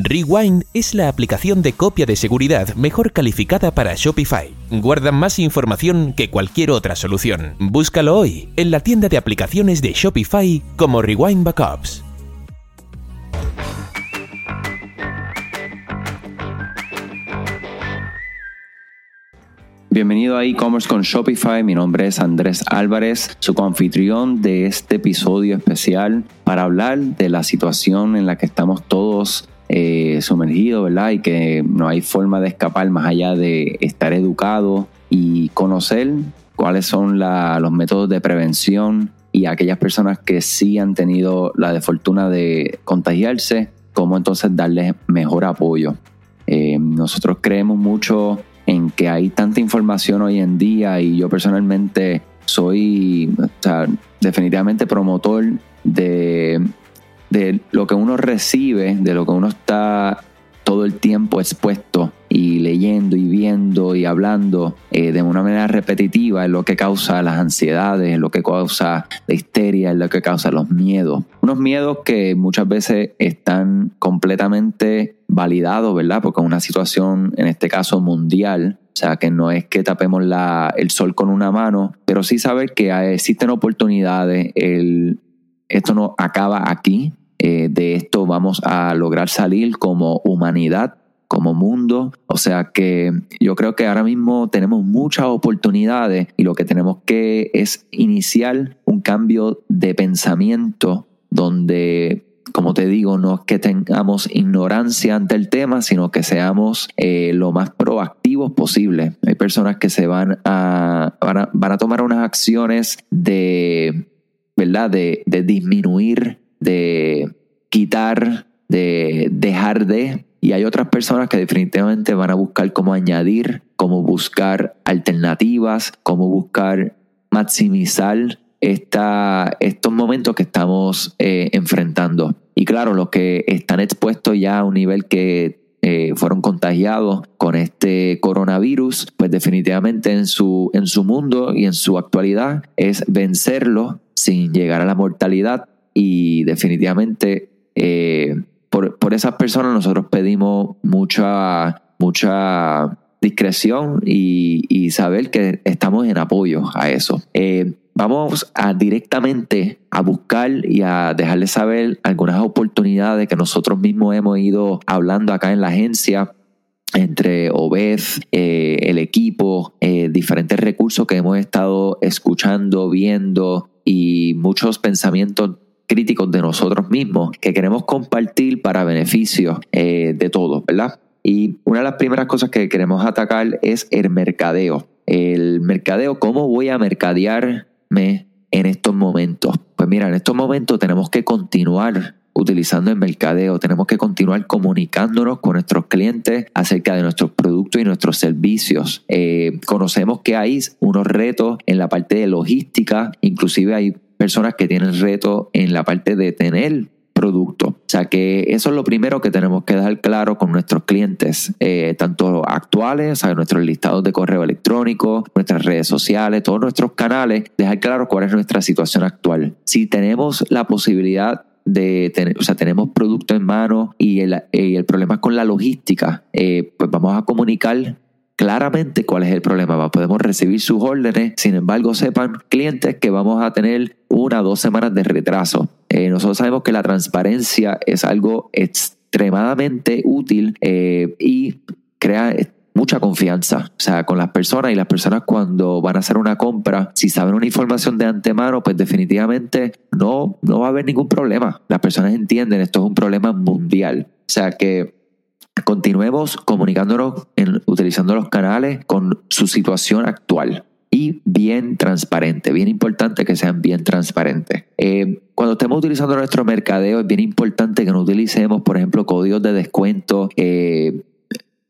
Rewind es la aplicación de copia de seguridad mejor calificada para Shopify. Guarda más información que cualquier otra solución. Búscalo hoy en la tienda de aplicaciones de Shopify como Rewind Backups. Bienvenido a e-commerce con Shopify. Mi nombre es Andrés Álvarez, su confitrión de este episodio especial para hablar de la situación en la que estamos todos eh, sumergido, ¿verdad? Y que no hay forma de escapar más allá de estar educado y conocer cuáles son los métodos de prevención y aquellas personas que sí han tenido la desfortuna de contagiarse, cómo entonces darles mejor apoyo. Eh, nosotros creemos mucho en que hay tanta información hoy en día y yo personalmente soy definitivamente promotor de de lo que uno recibe, de lo que uno está todo el tiempo expuesto y leyendo y viendo y hablando eh, de una manera repetitiva es lo que causa las ansiedades, es lo que causa la histeria, es lo que causa los miedos. Unos miedos que muchas veces están completamente validados, ¿verdad? Porque es una situación, en este caso, mundial. O sea, que no es que tapemos el sol con una mano, pero sí saber que existen oportunidades. Esto no acaba aquí, eh, de esto vamos a lograr salir como humanidad, como mundo. O sea que yo creo que ahora mismo tenemos muchas oportunidades y lo que tenemos que es iniciar un cambio de pensamiento donde como te digo, no es que tengamos ignorancia ante el tema, sino que seamos eh, lo más proactivos posible. Hay personas que se van a, van a, tomar unas acciones de, ¿verdad? De, de disminuir de quitar, de dejar de. Y hay otras personas que definitivamente van a buscar cómo añadir, cómo buscar alternativas, cómo buscar maximizar esta, estos momentos que estamos eh, enfrentando. Y claro, los que están expuestos ya a un nivel que eh, fueron contagiados con este coronavirus, pues definitivamente en su, en su mundo y en su actualidad es vencerlo sin llegar a la mortalidad y definitivamente eh, por, esas personas nosotros pedimos mucha, mucha discreción y, saber que estamos en apoyo a eso. Eh, vamos a directamente a buscar y a dejarles saber algunas oportunidades que nosotros mismos hemos ido hablando acá en la agencia entre Obed, eh, el equipo, diferentes recursos que hemos estado escuchando, viendo y muchos pensamientos críticos de nosotros mismos que queremos compartir para beneficio eh, de todos, ¿verdad? Y una de las primeras cosas que queremos atacar es el mercadeo. El mercadeo, ¿cómo voy a mercadearme en estos momentos? Pues mira, en estos momentos tenemos que continuar utilizando el mercadeo, tenemos que continuar comunicándonos con nuestros clientes acerca de nuestros productos y nuestros servicios. Eh, conocemos que hay unos retos en la parte de logística, inclusive hay personas que tienen reto en la parte de tener producto. O sea que eso es lo primero que tenemos que dejar claro con nuestros clientes, eh, tanto actuales, o sea, nuestros listados de correo electrónico, nuestras redes sociales, todos nuestros canales, dejar claro cuál es nuestra situación actual. Si tenemos la posibilidad de tener, o sea, tenemos producto en mano y el, el problema es con la logística, eh, pues vamos a comunicar claramente cuál es el problema. Podemos recibir sus órdenes, sin embargo, sepan clientes que vamos a tener una o dos semanas de retraso. Eh, nosotros sabemos que la transparencia es algo extremadamente útil eh, y crea mucha confianza, o sea, con las personas y las personas cuando van a hacer una compra, si saben una información de antemano, pues definitivamente no, no va a haber ningún problema. Las personas entienden, esto es un problema mundial. O sea que continuemos comunicándonos utilizando los canales con su situación actual y bien transparente. Bien importante que sean bien transparentes. Eh, cuando estemos utilizando nuestro mercadeo, es bien importante que no utilicemos, por ejemplo, códigos de descuento. Eh,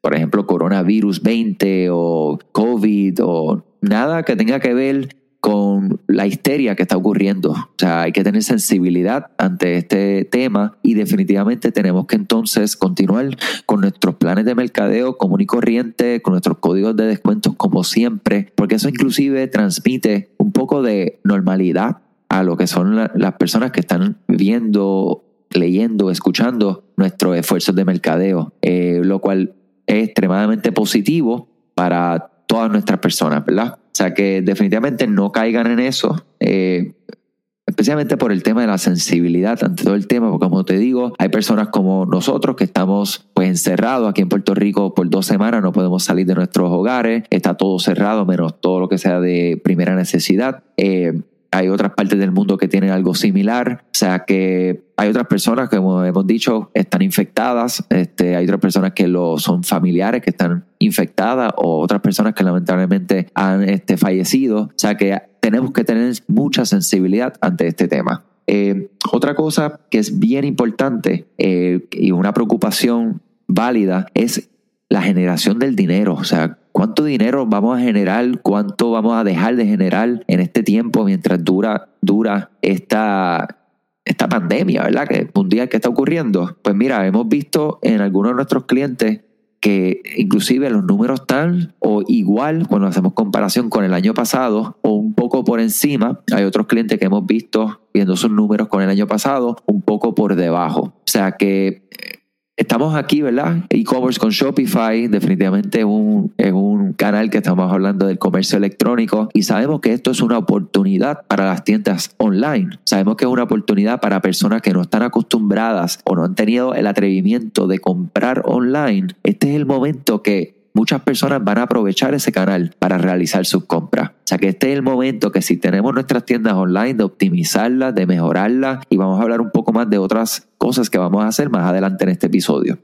por ejemplo, coronavirus 20 o COVID o nada que tenga que ver con la histeria que está ocurriendo. O sea, hay que tener sensibilidad ante este tema y definitivamente tenemos que entonces continuar con nuestros planes de mercadeo común y corriente, con nuestros códigos de descuentos como siempre, porque eso inclusive transmite un poco de normalidad a lo que son las personas que están viendo leyendo, escuchando nuestros esfuerzos de mercadeo, eh, lo cual es extremadamente positivo para todas nuestras personas, ¿verdad? O sea que definitivamente no caigan en eso. Eh, especialmente por el tema de la sensibilidad ante todo el tema, porque como te digo, hay personas como nosotros que estamos pues encerrados aquí en Puerto Rico por dos semanas, no podemos salir de nuestros hogares, está todo cerrado, menos todo lo que sea de primera necesidad. Eh, hay otras partes del mundo que tienen algo similar, o sea que hay otras personas que, como hemos dicho, están infectadas, este, hay otras personas que lo, son familiares que están infectadas o otras personas que lamentablemente han este, fallecido, o sea que tenemos que tener mucha sensibilidad ante este tema. Eh, otra cosa que es bien importante eh, y una preocupación válida es la generación del dinero, o sea, cuánto dinero vamos a generar, cuánto vamos a dejar de generar en este tiempo mientras dura, dura esta, esta pandemia, ¿verdad? Que mundial que está ocurriendo. Pues mira, hemos visto en algunos de nuestros clientes que inclusive los números están o igual cuando hacemos comparación con el año pasado o un poco por encima. Hay otros clientes que hemos visto viendo sus números con el año pasado un poco por debajo. O sea que Estamos aquí, ¿verdad? E-commerce con Shopify, definitivamente es un, es un canal que estamos hablando del comercio electrónico y sabemos que esto es una oportunidad para las tiendas online. Sabemos que es una oportunidad para personas que no están acostumbradas o no han tenido el atrevimiento de comprar online. Este es el momento que muchas personas van a aprovechar ese canal para realizar sus compras. O sea que este es el momento que si tenemos nuestras tiendas online, de optimizarlas, de mejorarlas y vamos a hablar un poco más de otras cosas que vamos a hacer más adelante en este episodio.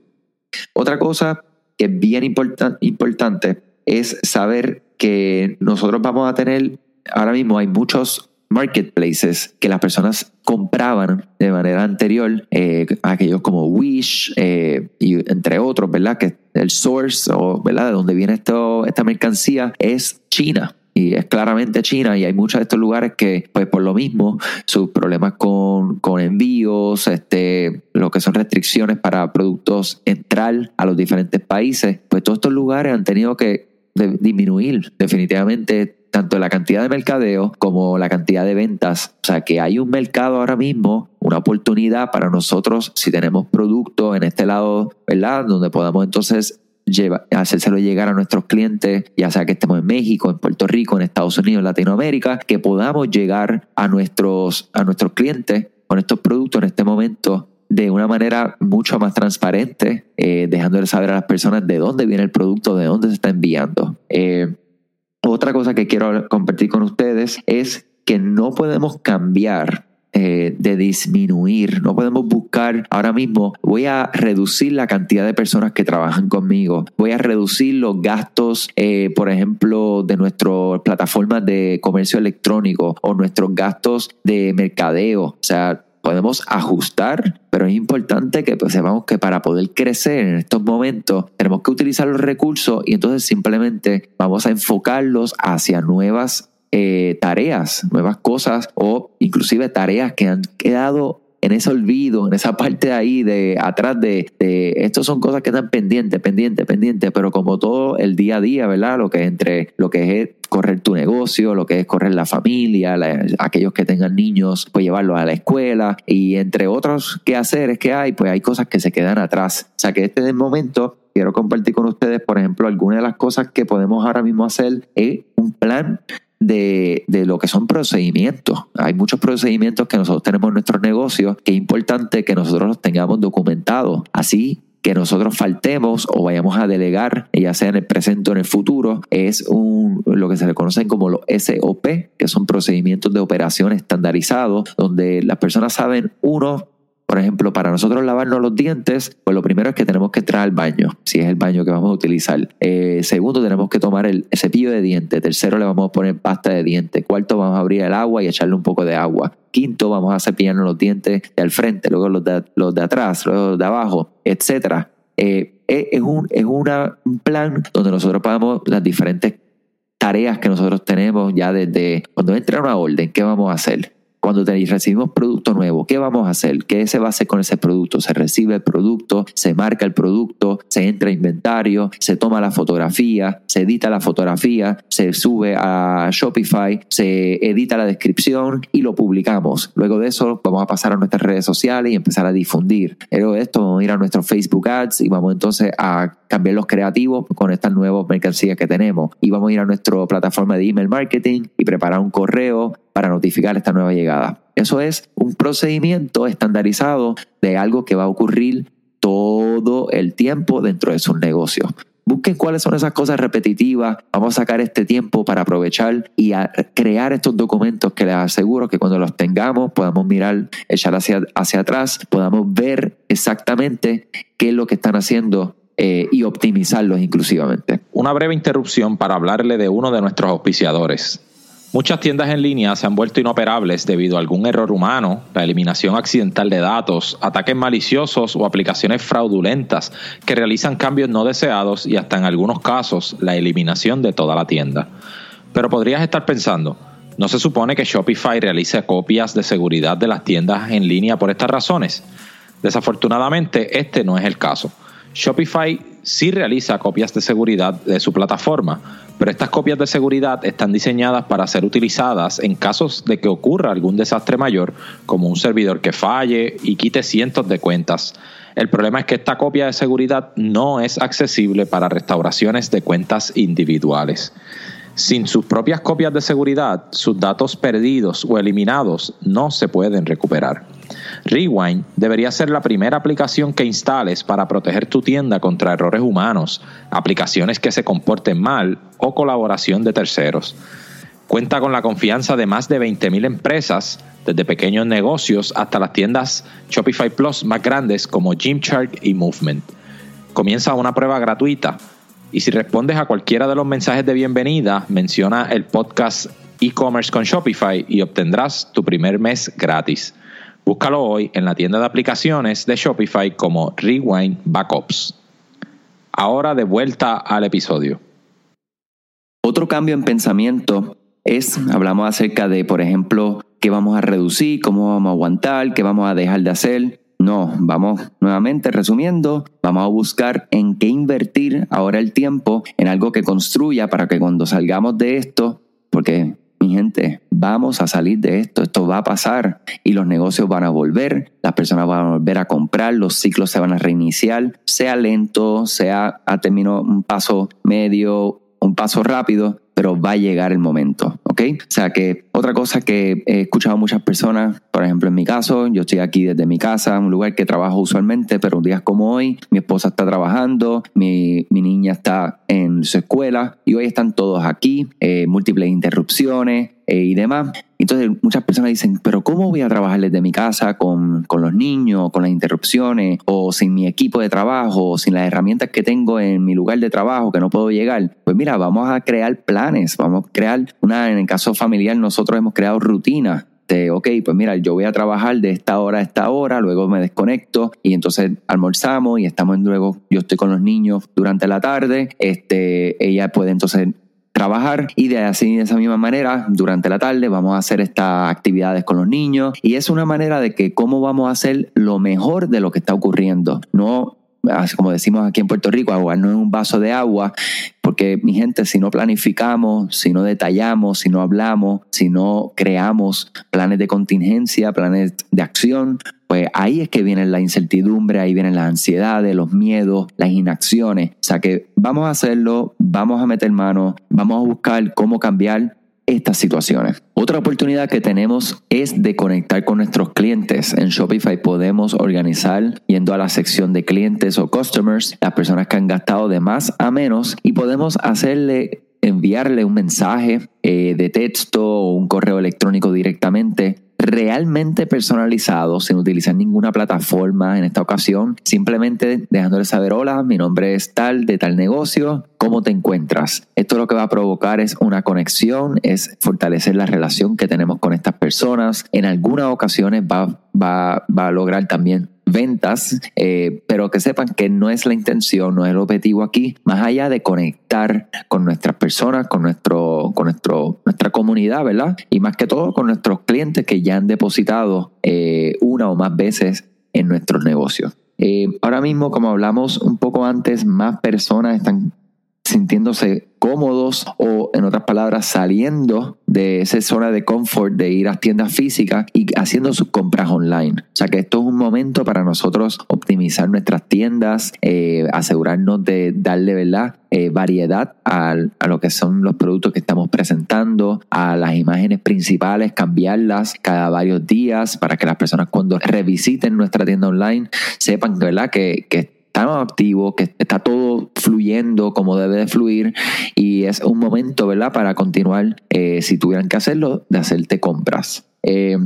Otra cosa que es bien importante es saber que nosotros vamos a tener, ahora mismo hay muchos marketplaces que las personas compraban de manera anterior, eh, aquellos como Wish eh, y entre otros, ¿verdad? Que el source o, ¿verdad? De donde viene esto, esta mercancía es China y es claramente China y hay muchos de estos lugares que pues por lo mismo sus problemas con, con, envíos, este, lo que son restricciones para productos entrar a los diferentes países, pues todos estos lugares han tenido que disminuir definitivamente tanto la cantidad de mercadeo como la cantidad de ventas. O sea que hay un mercado ahora mismo, una oportunidad para nosotros si tenemos productos en este lado, ¿verdad? Donde podamos entonces lleva, hacérselo llegar a nuestros clientes, ya sea que estemos en México, en Puerto Rico, en Estados Unidos, en Latinoamérica, que podamos llegar a nuestros, a nuestros clientes con estos productos en este momento de una manera mucho más transparente, eh, dejándoles saber a las personas de dónde viene el producto, de dónde se está enviando. Eh, otra cosa que quiero compartir con ustedes es que no podemos cambiar eh, de disminuir. No podemos buscar ahora mismo, voy a reducir la cantidad de personas que trabajan conmigo, voy a reducir los gastos, eh, por ejemplo, de nuestras plataformas de comercio electrónico o nuestros gastos de mercadeo. O sea, podemos ajustar, pero es importante que pues, sepamos que para poder crecer en estos momentos tenemos que utilizar los recursos y entonces simplemente vamos a enfocarlos hacia nuevas eh, tareas, nuevas cosas o inclusive tareas que han quedado en ese olvido, en esa parte de ahí de atrás de, de estos son cosas que están pendientes, pendientes, pendientes, pero como todo el día a día, ¿verdad? Lo que es entre lo que es correr tu negocio, lo que es correr la familia, aquellos que tengan niños, pues llevarlos a la escuela y entre otros quehaceres que hay, pues hay cosas que se quedan atrás. O sea que este es el momento quiero compartir con ustedes, por ejemplo, algunas de las cosas que podemos ahora mismo hacer es un plan de, de, lo que son procedimientos. Hay muchos procedimientos que nosotros tenemos en nuestros negocios que es importante que nosotros los tengamos documentados. Así que nosotros faltemos o vayamos a delegar, ya sea en el presente o en el futuro, es un, lo que se le conocen como los SOP, que son procedimientos de operación estandarizados, donde las personas saben, uno, por ejemplo, para nosotros lavarnos los dientes, pues lo primero es que tenemos que entrar al baño, si es el baño que vamos a utilizar. Eh, segundo, tenemos que tomar el cepillo de dientes. Tercero, le vamos a poner pasta de dientes. Cuarto, vamos a abrir el agua y echarle un poco de agua. Quinto, vamos a cepillarnos los dientes de al frente, luego los de, los de atrás, luego los de abajo, etc. Eh, es un, es una, un plan donde nosotros pagamos las diferentes tareas que nosotros tenemos ya desde cuando entra una orden, ¿qué vamos a hacer? Cuando recibimos producto nuevo, ¿qué vamos a hacer? ¿Qué se va a hacer con ese producto? Se recibe el producto, se marca el producto, se entra a inventario, se toma la fotografía, se edita la fotografía, se sube a Shopify, se edita la descripción y lo publicamos. Luego de eso vamos a pasar a nuestras redes sociales y empezar a difundir. Luego de esto vamos a ir a nuestros Facebook Ads y vamos entonces a cambiar los creativos con estas nuevas mercancías que tenemos. Y vamos a ir a nuestra plataforma de email marketing y preparar un correo para notificar esta nueva llegada. Eso es un procedimiento estandarizado de algo que va a ocurrir todo el tiempo dentro de sus negocios. Busquen cuáles son esas cosas repetitivas. Vamos a sacar este tiempo para aprovechar y crear estos documentos que les aseguro que cuando los tengamos podamos mirar, echar hacia, hacia atrás, podamos ver exactamente qué es lo que están haciendo eh, y optimizarlos inclusivamente. Una breve interrupción para hablarle de uno de nuestros auspiciadores. Muchas tiendas en línea se han vuelto inoperables debido a algún error humano, la eliminación accidental de datos, ataques maliciosos o aplicaciones fraudulentas que realizan cambios no deseados y hasta en algunos casos la eliminación de toda la tienda. Pero podrías estar pensando, ¿no se supone que Shopify realice copias de seguridad de las tiendas en línea por estas razones? Desafortunadamente, este no es el caso. Shopify sí realiza copias de seguridad de su plataforma, pero estas copias de seguridad están diseñadas para ser utilizadas en casos de que ocurra algún desastre mayor, como un servidor que falle y quite cientos de cuentas. El problema es que esta copia de seguridad no es accesible para restauraciones de cuentas individuales. Sin sus propias copias de seguridad, sus datos perdidos o eliminados no se pueden recuperar. Rewind debería ser la primera aplicación que instales para proteger tu tienda contra errores humanos, aplicaciones que se comporten mal o colaboración de terceros. Cuenta con la confianza de más de 20.000 empresas, desde pequeños negocios hasta las tiendas Shopify Plus más grandes como Gymshark y Movement. Comienza una prueba gratuita y si respondes a cualquiera de los mensajes de bienvenida, menciona el podcast e-commerce con Shopify y obtendrás tu primer mes gratis. Búscalo hoy en la tienda de aplicaciones de Shopify como Rewind Backups. Ahora de vuelta al episodio. Otro cambio en pensamiento es, hablamos acerca de, por ejemplo, qué vamos a reducir, cómo vamos a aguantar, qué vamos a dejar de hacer. No, vamos nuevamente resumiendo, vamos a buscar en qué invertir ahora el tiempo en algo que construya para que cuando salgamos de esto, porque mi gente, vamos a salir de esto, esto va a pasar y los negocios van a volver, las personas van a volver a comprar, los ciclos se van a reiniciar, sea lento, sea a término un paso medio, un paso rápido, pero va a llegar el momento, ¿ok? O sea que otra cosa que he escuchado a muchas personas, por ejemplo en mi caso, yo estoy aquí desde mi casa, un lugar que trabajo usualmente, pero un día como hoy, mi esposa está trabajando, mi, mi niña está en su escuela y hoy están todos aquí, eh, múltiples interrupciones, eh, y demás. Entonces muchas personas dicen, pero ¿cómo voy a trabajar desde mi casa con, con, los niños, con las interrupciones, o sin mi equipo de trabajo, o sin las herramientas que tengo en mi lugar de trabajo que no puedo llegar? Pues mira, vamos a crear planes, vamos a crear una, en el caso familiar nosotros hemos creado rutinas de, ok, pues mira, yo voy a trabajar de esta hora a esta hora, luego me desconecto y entonces almorzamos y estamos luego, yo estoy con los niños durante la tarde, este, ella puede entonces trabajar y de así de esa misma manera durante la tarde vamos a hacer estas actividades con los niños y es una manera de que cómo vamos a hacer lo mejor de lo que está ocurriendo no como decimos aquí en Puerto Rico, ahogarnos en un vaso de agua, porque mi gente, si no planificamos, si no detallamos, si no hablamos, si no creamos planes de contingencia, planes de acción, pues ahí es que viene la incertidumbre, ahí vienen las ansiedades, los miedos, las inacciones. O sea que vamos a hacerlo, vamos a meter mano, vamos a buscar cómo cambiar estas situaciones. Otra oportunidad que tenemos es de conectar con nuestros clientes. En Shopify podemos organizar yendo a la sección de clientes o customers, las personas que han gastado de más a menos y podemos hacerle enviarle un mensaje eh, de texto o un correo electrónico directamente realmente personalizado, sin utilizar ninguna plataforma en esta ocasión, simplemente dejándole saber, hola, mi nombre es tal, de tal negocio, ¿cómo te encuentras? Esto lo que va a provocar es una conexión, es fortalecer la relación que tenemos con estas personas. En algunas ocasiones va, va, va a lograr también ventas, eh, pero que sepan que no es la intención, no es el objetivo aquí, más allá de conectar con nuestras personas, con, nuestro, con nuestro, nuestra comunidad, ¿verdad? Y más que todo con nuestros clientes que ya han depositado eh, una o más veces en nuestros negocios. Eh, ahora mismo, como hablamos un poco antes, más personas están sintiéndose cómodos o, en otras palabras, saliendo de esa zona de confort de ir a tiendas físicas y haciendo sus compras online. O sea que esto es un momento para nosotros optimizar nuestras tiendas, eh, asegurarnos de darle ¿verdad? Eh, variedad a, a, lo que son los productos que estamos presentando, a las imágenes principales, cambiarlas cada varios días para que las personas cuando revisiten nuestra tienda online sepan ¿verdad? que, que estamos activos, que está todo fluyendo como debe de fluir y es un momento, ¿verdad? Para continuar, eh, si tuvieran que hacerlo, de hacerte compras. Eh,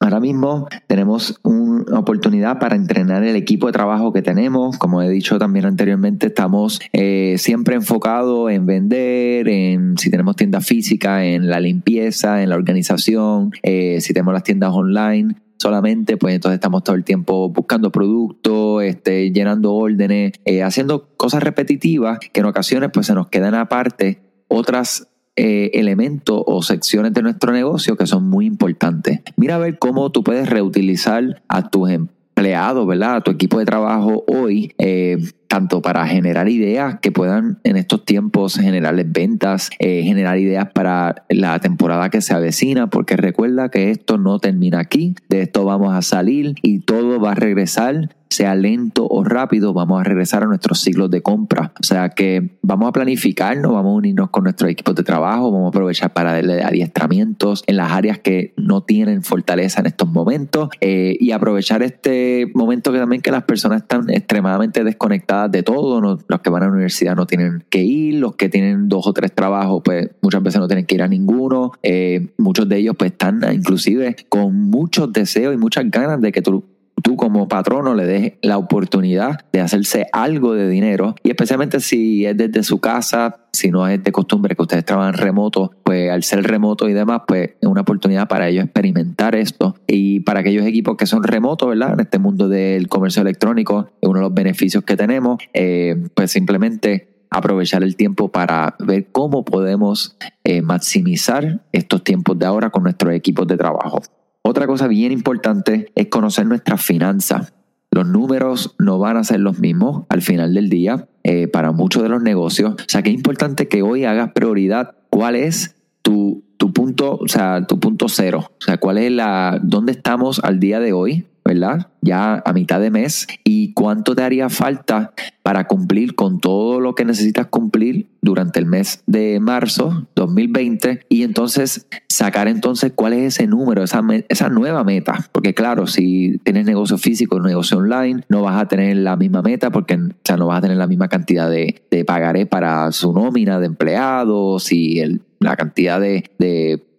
ahora mismo tenemos una oportunidad para entrenar el equipo de trabajo que tenemos. Como he dicho también anteriormente, estamos eh, siempre enfocados en vender, en si tenemos tiendas físicas, en la limpieza, en la organización, si tenemos las tiendas online solamente, pues entonces estamos todo el tiempo buscando productos, este, llenando órdenes, eh, haciendo cosas repetitivas que en ocasiones pues se nos quedan aparte otras eh, elementos o secciones de nuestro negocio que son muy importantes. Mira a ver cómo tú puedes reutilizar a tus empleados, ¿verdad? A tu equipo de trabajo hoy. Eh, tanto para generar ideas que puedan en estos tiempos generarles ventas, eh, generar ideas para la temporada que se avecina, porque recuerda que esto no termina aquí, de esto vamos a salir y todo va a regresar sea lento o rápido, vamos a regresar a nuestros ciclos de compra. O sea que vamos a planificarnos, vamos a unirnos con nuestros equipos de trabajo, vamos a aprovechar para darle adiestramientos en las áreas que no tienen fortaleza en estos momentos eh, y aprovechar este momento que también que las personas están extremadamente desconectadas de todo. los que van a la universidad no tienen que ir, los que tienen dos o tres trabajos, pues muchas veces no tienen que ir a ninguno. Eh, muchos de ellos pues están inclusive con muchos deseos y muchas ganas de que tú tú como patrono le des la oportunidad de hacerse algo de dinero y especialmente si es desde su casa, si no es de costumbre que ustedes trabajan remoto, pues al ser remoto y demás, pues es una oportunidad para ellos experimentar esto y para aquellos equipos que son remotos, ¿verdad? En este mundo del comercio electrónico, uno de los beneficios que tenemos, eh, pues simplemente aprovechar el tiempo para ver cómo podemos eh, maximizar estos tiempos de ahora con nuestros equipos de trabajo. Otra cosa bien importante es conocer nuestras finanzas. Los números no van a ser los mismos al final del día eh, para muchos de los negocios. O sea que es importante que hoy hagas prioridad cuál es tu, tu punto, o sea, tu punto cero. O sea, cuál es la, dónde estamos al día de hoy ¿verdad? Ya a mitad de mes. ¿Y cuánto te haría falta para cumplir con todo lo que necesitas cumplir durante el mes de marzo 2020? Y entonces sacar entonces cuál es ese número, esa, esa nueva meta. Porque claro, si tienes negocio físico negocio online, no vas a tener la misma meta porque o no vas a tener la misma cantidad de, de pagaré para su nómina de empleados y el, la cantidad de,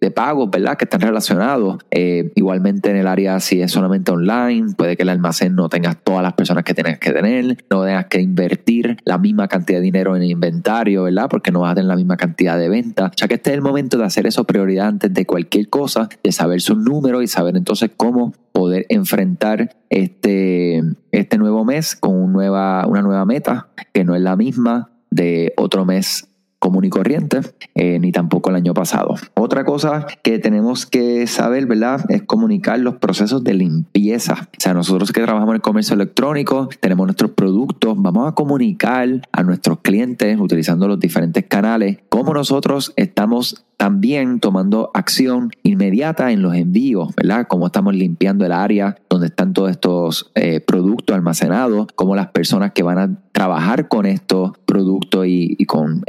de pagos, ¿verdad? Que están relacionados. Eh, igualmente en el área, si es solamente online, puede que el almacén no tengas todas las personas que tienes que tener, no tengas que invertir la misma cantidad de dinero en inventario, ¿verdad? Porque no vas a tener la misma cantidad de ventas. O sea que este es el momento de hacer eso prioridad antes de cualquier cosa, de saber sus números y saber entonces cómo poder enfrentar este, este nuevo mes con una nueva meta que no es la misma de otro mes común y corriente, eh, ni tampoco el año pasado. Otra cosa que tenemos que saber, ¿verdad? Es comunicar los procesos de limpieza. O sea, nosotros que trabajamos en el comercio electrónico, tenemos nuestros productos, vamos a comunicar a nuestros clientes utilizando los diferentes canales cómo nosotros estamos también tomando acción inmediata en los envíos, ¿verdad? Cómo estamos limpiando el área donde están todos estos eh, productos almacenados, cómo las personas que van a trabajar con estos productos y, con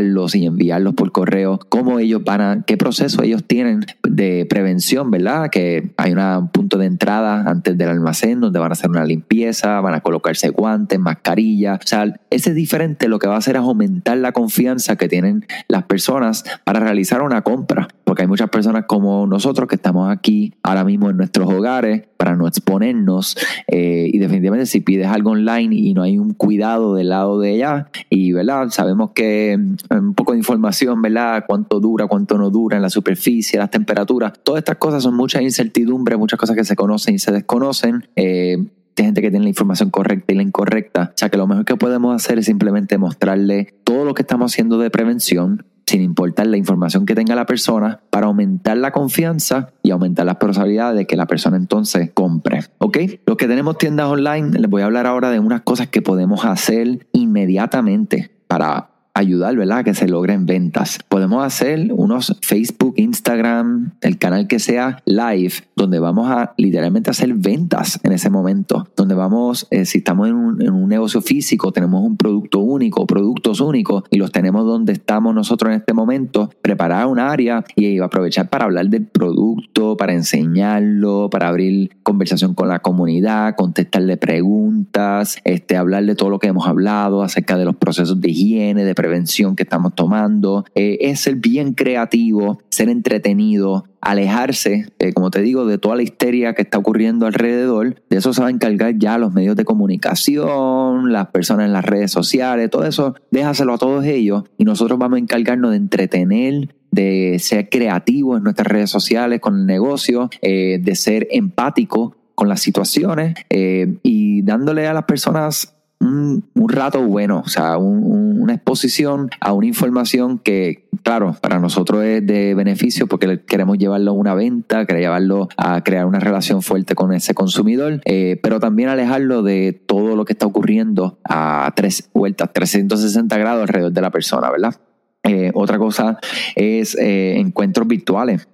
y enviarlos por correo, cómo ellos van a, qué proceso ellos tienen de prevención, ¿verdad? Que hay un punto de entrada antes del almacén donde van a hacer una limpieza, van a colocarse guantes, mascarillas, o sea, ese es diferente, lo que va a hacer es aumentar la confianza que tienen las personas para realizar una compra, porque hay muchas personas como nosotros que estamos aquí ahora mismo en nuestros hogares para no exponernos eh, y definitivamente si pides algo online y no hay un cuidado del lado de ella y verdad sabemos que mm, un poco de información verdad cuánto dura cuánto no dura en la superficie las temperaturas. Todas estas cosas son muchas incertidumbres muchas cosas que se conocen y se desconocen eh, gente que tiene la información correcta y la incorrecta. O sea que lo mejor que podemos hacer es simplemente mostrarle todo lo que estamos haciendo de prevención, sin importar la información que tenga la persona, para aumentar la confianza y aumentar las probabilidades de que la persona entonces compre. ¿Ok? Los que tenemos tiendas online, les voy a hablar ahora de unas cosas que podemos hacer inmediatamente para ayudar, ¿verdad? A que se logren ventas. Podemos hacer unos Facebook, Instagram, el canal que sea live, donde vamos a literalmente hacer ventas en ese momento, donde vamos, eh, si estamos en un, en un, negocio físico, tenemos un producto único, productos únicos, y los tenemos donde estamos nosotros en este momento, preparar un área y aprovechar para hablar del producto, para enseñarlo, para abrir conversación con la comunidad, contestarle preguntas, este, hablar de todo lo que hemos hablado acerca de los procesos de higiene, de prevención que estamos tomando, eh, es ser bien creativo, ser entretenido, alejarse, eh, como te digo, de toda la histeria que está ocurriendo alrededor. De eso se va a encargar ya los medios de comunicación, las personas en las redes sociales, todo eso, déjaselo a todos ellos y nosotros vamos a encargarnos de entretener, de ser creativos en nuestras redes sociales con el negocio, eh, de ser empático con las situaciones y dándole a las personas un, rato bueno, o sea, una exposición a una información que, claro, para nosotros es de beneficio porque queremos llevarlo a una venta, queremos llevarlo a crear una relación fuerte con ese consumidor, eh, pero también alejarlo de todo lo que está ocurriendo a tres vueltas, 360 grados alrededor de la persona, ¿verdad? Eh, otra cosa es eh, encuentros virtuales.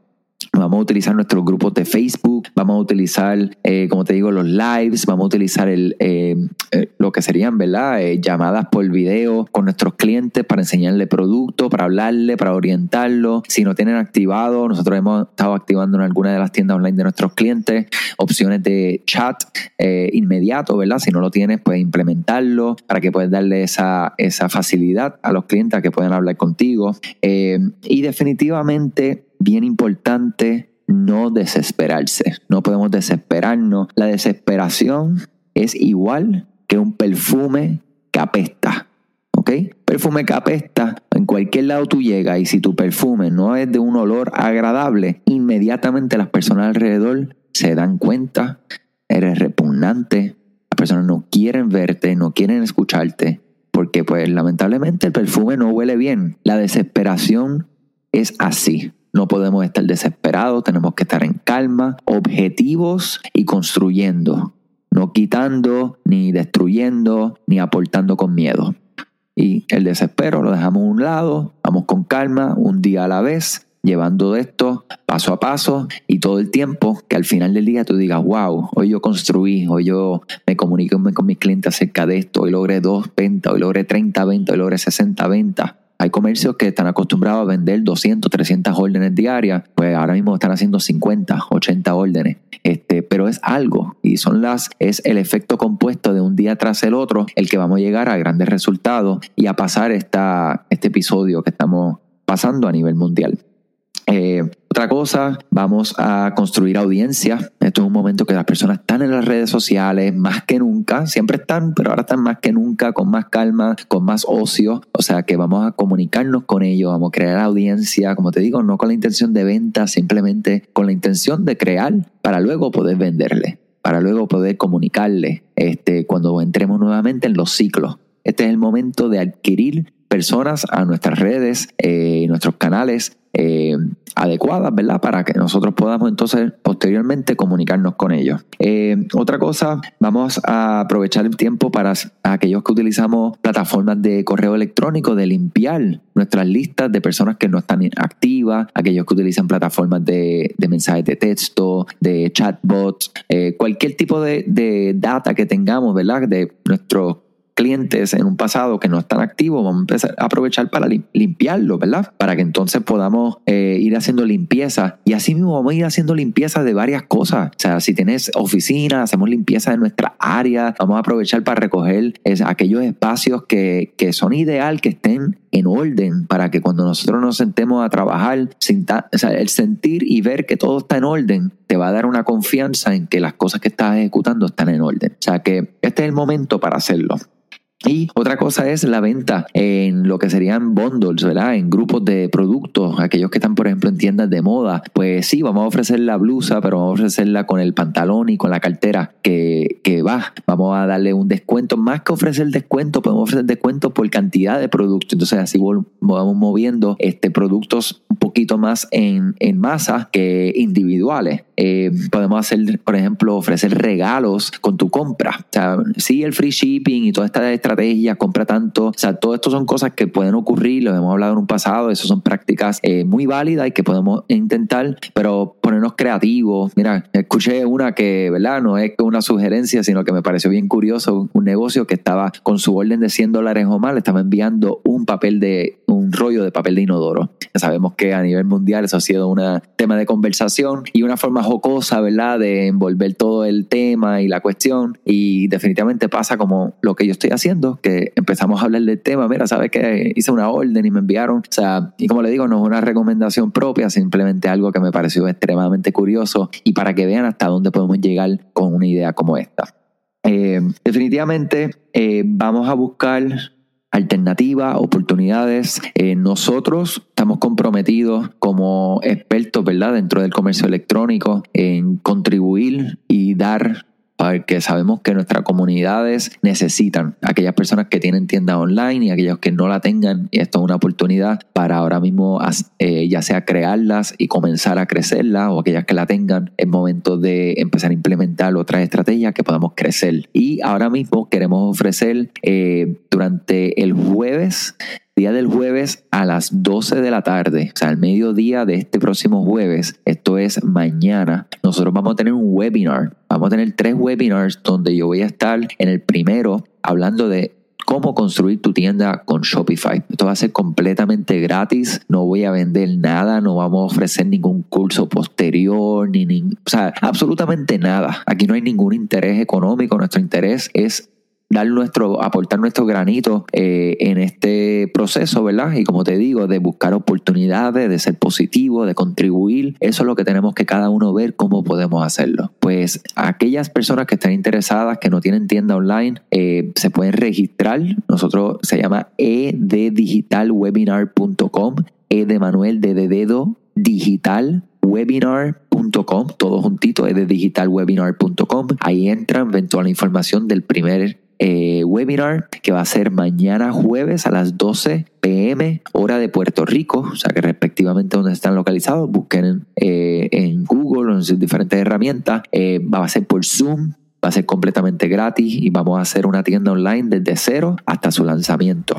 Vamos a utilizar nuestros grupos de Facebook, vamos a utilizar, eh, como te digo, los lives, vamos a utilizar el, eh, eh, lo que serían, ¿verdad? llamadas por video con nuestros clientes para enseñarle productos, para hablarle, para orientarlo. Si no tienen activado, nosotros hemos estado activando en alguna de las tiendas online de nuestros clientes opciones de chat inmediato, ¿verdad? Si no lo tienes, puedes implementarlo para que puedas darle esa, esa facilidad a los clientes a que puedan hablar contigo. y definitivamente bien importante no desesperarse. No podemos desesperarnos. La desesperación es igual que un perfume que apesta. ¿Ok? Perfume que apesta, en cualquier lado tú llegas y si tu perfume no es de un olor agradable, inmediatamente las personas alrededor se dan cuenta, eres repugnante, las personas no quieren verte, no quieren escucharte, porque pues lamentablemente el perfume no huele bien. La desesperación es así. No podemos estar desesperados, tenemos que estar en calma, objetivos y construyendo, no quitando, ni destruyendo, ni aportando con miedo. Y el desespero lo dejamos a un lado, vamos con calma, un día a la vez, llevando esto paso a paso y todo el tiempo que al final del día tú digas, wow, hoy yo construí, hoy yo me comuniqué con mis clientes acerca de esto, hoy logré dos ventas, hoy logré 30 ventas, hoy logré 60 ventas. Hay comercios que están acostumbrados a vender 200, 300 órdenes diarias, pues ahora mismo están haciendo 50, 80 órdenes. Este, pero es algo y son las es el efecto compuesto de un día tras el otro el que vamos a llegar a grandes resultados y a pasar esta, este episodio que estamos pasando a nivel mundial. Eh, otra cosa, vamos a construir audiencia. Esto es un momento que las personas están en las redes sociales más que nunca, siempre están, pero ahora están más que nunca, con más calma, con más ocio. O sea que vamos a comunicarnos con ellos, vamos a crear audiencia, como te digo, no con la intención de venta, simplemente con la intención de crear para luego poder venderle, para luego poder comunicarle este, cuando entremos nuevamente en los ciclos. Este es el momento de adquirir personas a nuestras redes eh, nuestros canales eh, adecuadas, ¿verdad? Para que nosotros podamos entonces posteriormente comunicarnos con ellos. Eh, otra cosa, vamos a aprovechar el tiempo para aquellos que utilizamos plataformas de correo electrónico, de limpiar nuestras listas de personas que no están activas, aquellos que utilizan plataformas de, mensajes de texto, de chatbots, cualquier tipo de, data que tengamos, ¿verdad? De nuestros clientes en un pasado que no están activos, vamos a empezar a aprovechar para limpiarlo, ¿verdad? Para que entonces podamos eh, ir haciendo limpieza y así mismo vamos a ir haciendo limpieza de varias cosas. O sea, si tienes oficina, hacemos limpieza de nuestra área, vamos a aprovechar para recoger aquellos espacios que, que son ideal que estén en orden para que cuando nosotros nos sentemos a trabajar, el sentir y ver que todo está en orden te va a dar una confianza en que las cosas que estás ejecutando están en orden. O sea que este es el momento para hacerlo. Y otra cosa es la venta en lo que serían bundles, ¿verdad? En grupos de productos, aquellos que están, por ejemplo, en tiendas de moda. Pues sí, vamos a ofrecer la blusa, pero vamos a ofrecerla con el pantalón y con la cartera que, que va. Vamos a darle un descuento. Más que ofrecer descuento, podemos ofrecer descuento por cantidad de productos. Entonces así vamos moviendo este, productos un poquito más en, en masa que individuales. Eh, podemos hacer, por ejemplo, ofrecer regalos con tu compra. O sea, sí, el free shipping y toda esta estrategia, compra tanto. O sea, todo esto son cosas que pueden ocurrir, lo hemos hablado en un pasado, eso son prácticas eh, muy válidas y que podemos intentar, pero ponernos creativos. Mira, escuché una que, ¿verdad? No es una sugerencia, sino que me pareció bien curioso. Un negocio que estaba con su orden de 100 dólares o más, le estaba enviando un papel de, un rollo de papel de inodoro. Ya sabemos que a nivel mundial eso ha sido un tema de conversación y una forma jocosa, ¿verdad? De envolver todo el tema y la cuestión. Y definitivamente pasa como lo que yo estoy haciendo, que empezamos a hablar del tema. Mira, ¿sabes que Hice una orden y me enviaron. O sea, y como le digo, no es una recomendación propia, simplemente algo que me pareció extremadamente curioso y para que vean hasta dónde podemos llegar con una idea como esta. Eh, definitivamente eh, vamos a buscar alternativas, oportunidades. Eh, nosotros estamos comprometidos como expertos, ¿verdad?, dentro del comercio electrónico en contribuir y dar porque sabemos que nuestras comunidades necesitan aquellas personas que tienen tiendas online y aquellos que no la tengan. Y esto es una oportunidad para ahora mismo eh, ya sea crearlas y comenzar a crecerlas o aquellas que la tengan es momento de empezar a implementar otras estrategias que podamos crecer. Y ahora mismo queremos ofrecer eh, durante el jueves día del jueves a las 12 de la tarde, o sea, al mediodía de este próximo jueves, esto es mañana, nosotros vamos a tener un webinar. Vamos a tener tres webinars donde yo voy a estar en el primero hablando de cómo construir tu tienda con Shopify. Esto va a ser completamente gratis, no voy a vender nada, no vamos a ofrecer ningún curso posterior, ni, ni o sea, absolutamente nada. Aquí no hay ningún interés económico, nuestro interés es dar nuestro, aportar nuestro granito eh, en este proceso, ¿verdad? Y como te digo, de buscar oportunidades, de ser positivo, de contribuir, eso es lo que tenemos que cada uno ver cómo podemos hacerlo. Pues aquellas personas que están interesadas, que no tienen tienda online, eh, se pueden registrar. Nosotros se llama eddigitalwebinar.com, e de Manuel de, dedo digital webinar.com, todo juntito, eddigitalwebinar.com. Ahí entran, ven toda la información del primer eh, webinar que va a ser mañana jueves a las 12 pm hora de Puerto Rico, o sea que respectivamente donde están localizados, busquen eh, en Google o en sus diferentes herramientas, eh, va a ser por Zoom, va a ser completamente gratis y vamos a hacer una tienda online desde cero hasta su lanzamiento.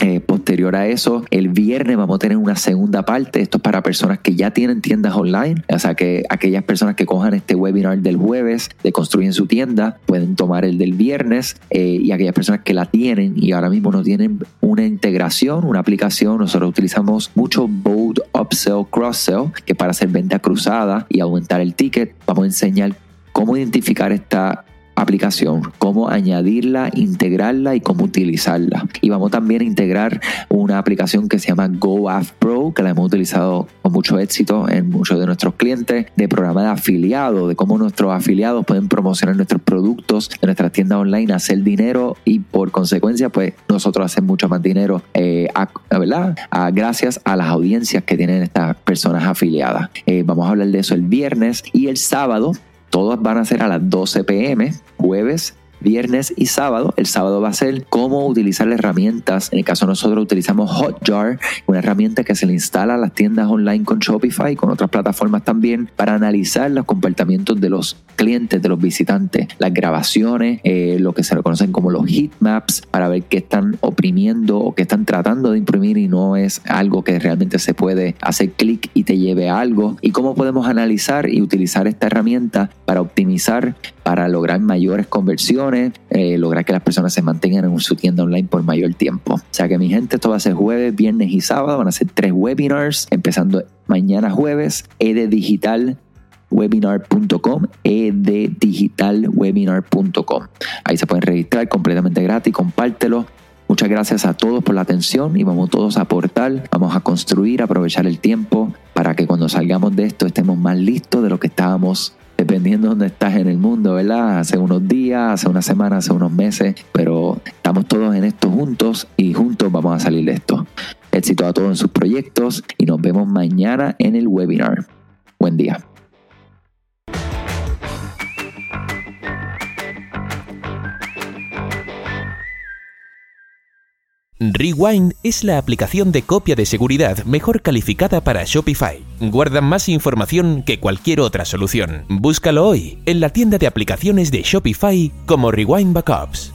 Eh, posterior a eso, el viernes vamos a tener una segunda parte. Esto es para personas que ya tienen tiendas online. O sea, que aquellas personas que cojan este webinar del jueves de construir su tienda pueden tomar el del viernes. Eh, y aquellas personas que la tienen y ahora mismo no tienen una integración, una aplicación, nosotros utilizamos mucho Bold Upsell Cross-Sell, que para hacer venta cruzada y aumentar el ticket, vamos a enseñar cómo identificar esta aplicación, cómo añadirla, integrarla y cómo utilizarla. Y vamos también a integrar una aplicación que se llama GoAF Pro, que la hemos utilizado con mucho éxito en muchos de nuestros clientes, de programa de afiliado, de cómo nuestros afiliados pueden promocionar nuestros productos en nuestras tiendas online, hacer dinero y por consecuencia, pues nosotros hacemos mucho más dinero, eh, ¿verdad? gracias a las audiencias que tienen estas personas afiliadas. Eh, vamos a hablar de eso el viernes y el sábado Todas van a ser a las 12 pm, jueves viernes y sábado. El sábado va a ser cómo utilizar herramientas. En el caso nosotros utilizamos Hotjar, una herramienta que se le instala a las tiendas online con Shopify y con otras plataformas también para analizar los comportamientos de los clientes, de los visitantes, las grabaciones, eh, lo que se reconocen como los heatmaps, para ver qué están oprimiendo o qué están tratando de imprimir y no es algo que realmente se puede hacer clic y te lleve a algo. Y cómo podemos analizar y utilizar esta herramienta para optimizar, para lograr mayores conversiones, eh, lograr que las personas se mantengan en su tienda online por mayor tiempo. O sea que mi gente, esto va a ser jueves, viernes y sábado, van a ser tres webinars, empezando mañana jueves, eddigitalwebinar.com, eddigitalwebinar.com. Ahí se pueden registrar completamente gratis, compártelo. Muchas gracias a todos por la atención y vamos todos a aportar, vamos a construir, aprovechar el tiempo para que cuando salgamos de esto estemos más listos de lo que estábamos dependiendo de dónde estás en el mundo, ¿verdad? Hace unos días, hace una semana, hace unos meses, pero Estamos todos en esto juntos y juntos vamos a salir de esto. Éxito a todos en sus proyectos y nos vemos mañana en el webinar. Buen día. Rewind es la aplicación de copia de seguridad mejor calificada para Shopify. Guarda más información que cualquier otra solución. Búscalo hoy en la tienda de aplicaciones de Shopify como Rewind Backups.